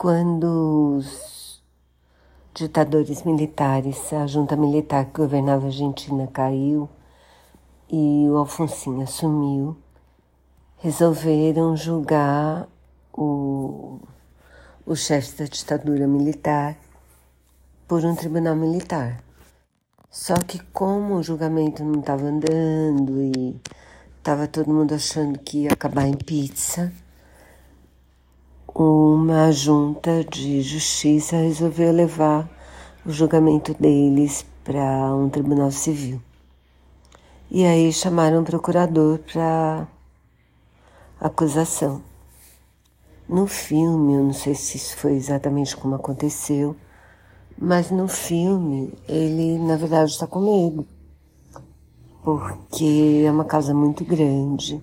quando os ditadores militares, a junta militar que governava a Argentina caiu e o Alfonsin assumiu, resolveram julgar o, o chefe da ditadura militar por um tribunal militar. Só que como o julgamento não estava andando e estava todo mundo achando que ia acabar em pizza, uma junta de justiça resolveu levar o julgamento deles para um tribunal civil. E aí chamaram um procurador para acusação. No filme, eu não sei se isso foi exatamente como aconteceu, mas no filme ele na verdade está com medo, porque é uma casa muito grande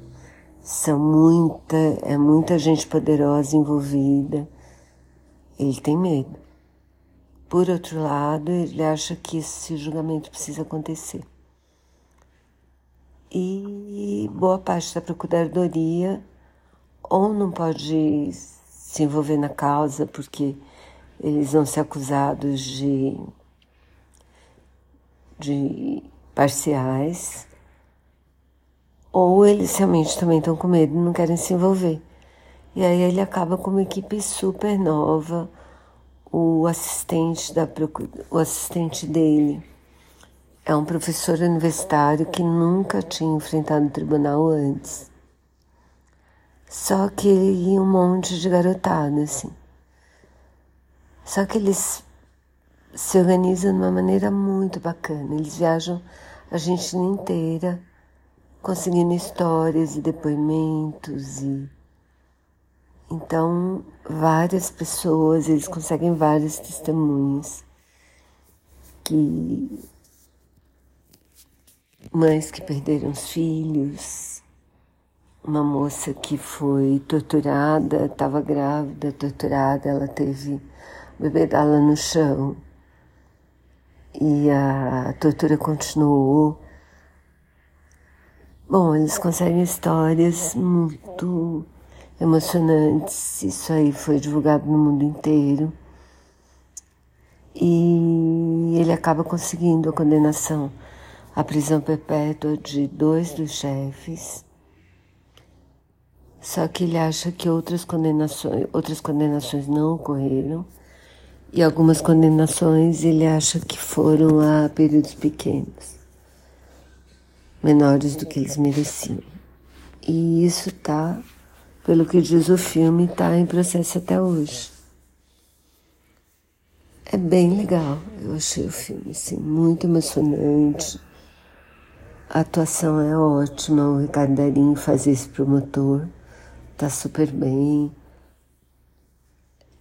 são muita, é muita gente poderosa envolvida. Ele tem medo. Por outro lado, ele acha que esse julgamento precisa acontecer. E boa parte da procuradoria ou não pode se envolver na causa porque eles vão ser acusados de, de parciais, ou eles realmente também estão com medo e não querem se envolver. E aí ele acaba com uma equipe super nova, o assistente, da, o assistente dele é um professor universitário que nunca tinha enfrentado o tribunal antes. Só que ele ia um monte de garotada, assim. Só que eles se organizam de uma maneira muito bacana. Eles viajam a Argentina inteira conseguindo histórias e depoimentos e então várias pessoas eles conseguem vários testemunhos que mães que perderam os filhos uma moça que foi torturada estava grávida torturada ela teve o bebê dela no chão e a tortura continuou Bom, eles conseguem histórias muito emocionantes. Isso aí foi divulgado no mundo inteiro. E ele acaba conseguindo a condenação à prisão perpétua de dois dos chefes. Só que ele acha que outras condenações, outras condenações não ocorreram. E algumas condenações ele acha que foram a períodos pequenos menores do que eles mereciam. E isso tá, pelo que diz o filme, está em processo até hoje. É bem legal, eu achei o filme assim, muito emocionante. A atuação é ótima, o Ricardo Darim faz esse promotor, tá super bem.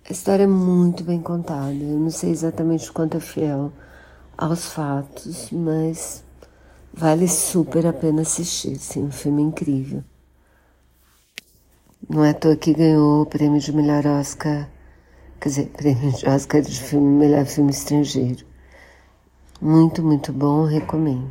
A história é muito bem contada, eu não sei exatamente quanto é fiel aos fatos, mas Vale super a pena assistir, sim, um filme incrível. Não é à toa que ganhou o prêmio de melhor Oscar, quer dizer, prêmio de Oscar de filme, melhor filme estrangeiro. Muito, muito bom, recomendo.